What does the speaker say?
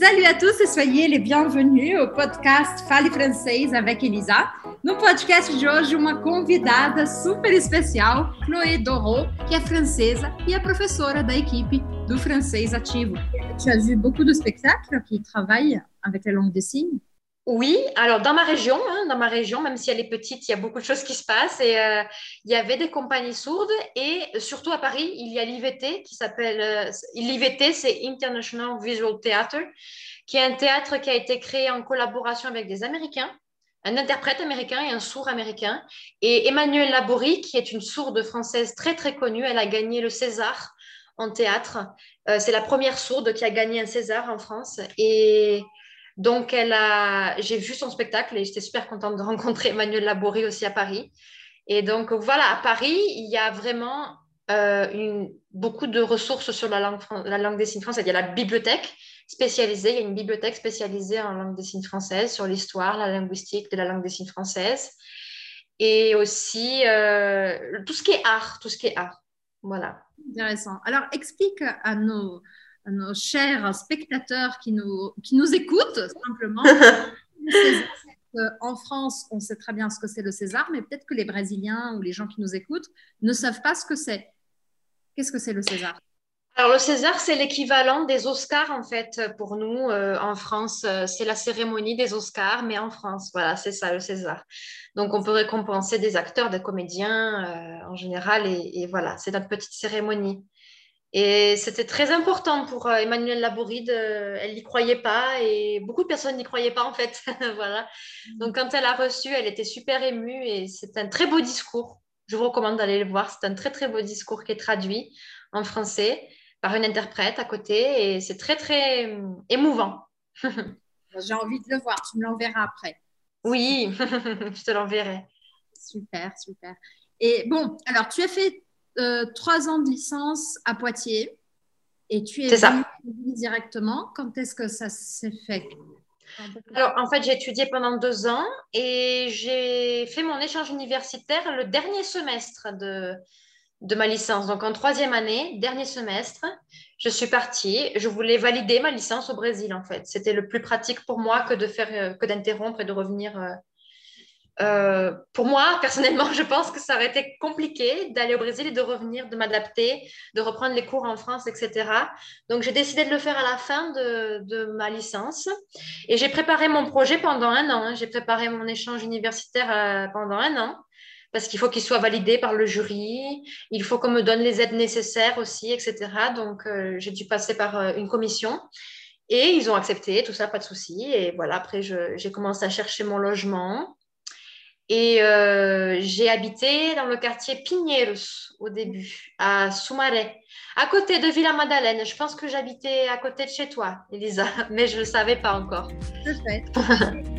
Salut à tous et soyez les bienvenus au podcast Fale Francês avec Elisa. No podcast de hoje, uma convidada super especial, Chloé Doro, que é francesa e é professora da equipe do francês ativo. Tu as vu beaucoup de spectacles qui travaillent avec la langue des signes Oui, alors dans ma région, hein, dans ma région, même si elle est petite, il y a beaucoup de choses qui se passent et euh, il y avait des compagnies sourdes et surtout à Paris, il y a l'IVT qui s'appelle euh, l'IVT, c'est International Visual Theatre, qui est un théâtre qui a été créé en collaboration avec des Américains, un interprète américain et un sourd américain. Et Emmanuelle Laborie, qui est une sourde française très très connue, elle a gagné le César en théâtre. Euh, c'est la première sourde qui a gagné un César en France et donc, elle a, j'ai vu son spectacle et j'étais super contente de rencontrer Emmanuel Laborie aussi à Paris. Et donc, voilà, à Paris, il y a vraiment euh, beaucoup de ressources sur la langue, la langue des signes française. Il y a la bibliothèque spécialisée, il y a une bibliothèque spécialisée en langue des signes française, sur l'histoire, la linguistique de la langue des signes française. Et aussi euh, tout ce qui est art, tout ce qui est art. Voilà. Intéressant. Alors, explique à nos nos chers spectateurs qui nous, qui nous écoutent simplement. en France, on sait très bien ce que c'est le César, mais peut-être que les Brésiliens ou les gens qui nous écoutent ne savent pas ce que c'est. Qu'est-ce que c'est le César? Alors le César, c'est l'équivalent des Oscars en fait pour nous euh, en France. Euh, c'est la cérémonie des Oscars, mais en France, voilà, c'est ça le César. Donc on peut récompenser des acteurs, des comédiens euh, en général, et, et voilà, c'est notre petite cérémonie. Et c'était très important pour euh, Emmanuelle Labouride. Elle n'y croyait pas et beaucoup de personnes n'y croyaient pas en fait. voilà. Mm. Donc quand elle a reçu, elle était super émue et c'est un très beau discours. Je vous recommande d'aller le voir. C'est un très très beau discours qui est traduit en français par une interprète à côté et c'est très très euh, émouvant. J'ai envie de le voir. Tu me l'enverras après. Oui, je te l'enverrai. Super, super. Et bon, alors tu as fait trois ans de licence à Poitiers et tu es venu directement. Quand est-ce que ça s'est fait? Alors, en fait, j'ai étudié pendant deux ans et j'ai fait mon échange universitaire le dernier semestre de, de ma licence. Donc, en troisième année, dernier semestre, je suis partie. Je voulais valider ma licence au Brésil, en fait. C'était le plus pratique pour moi que de faire, euh, que d'interrompre et de revenir euh, pour moi, personnellement, je pense que ça aurait été compliqué d'aller au Brésil et de revenir, de m'adapter, de reprendre les cours en France, etc. Donc, j'ai décidé de le faire à la fin de, ma licence. Et j'ai préparé mon projet pendant un an. Hein. J'ai préparé mon échange universitaire euh, pendant un an parce qu'il faut qu'il soit validé par le jury. Il faut qu'on me donne les aides nécessaires aussi, etc. Donc, euh, j'ai dû passer par une commission. Et ils ont accepté, tout ça, pas de souci. Et voilà, après, j'ai commencé à chercher mon logement. Et euh, j'ai habité dans le quartier Pinheiros au début, à Soumaré, à côté de Villa Madeleine. Je pense que j'habitais à côté de chez toi, Elisa, mais je ne le savais pas encore.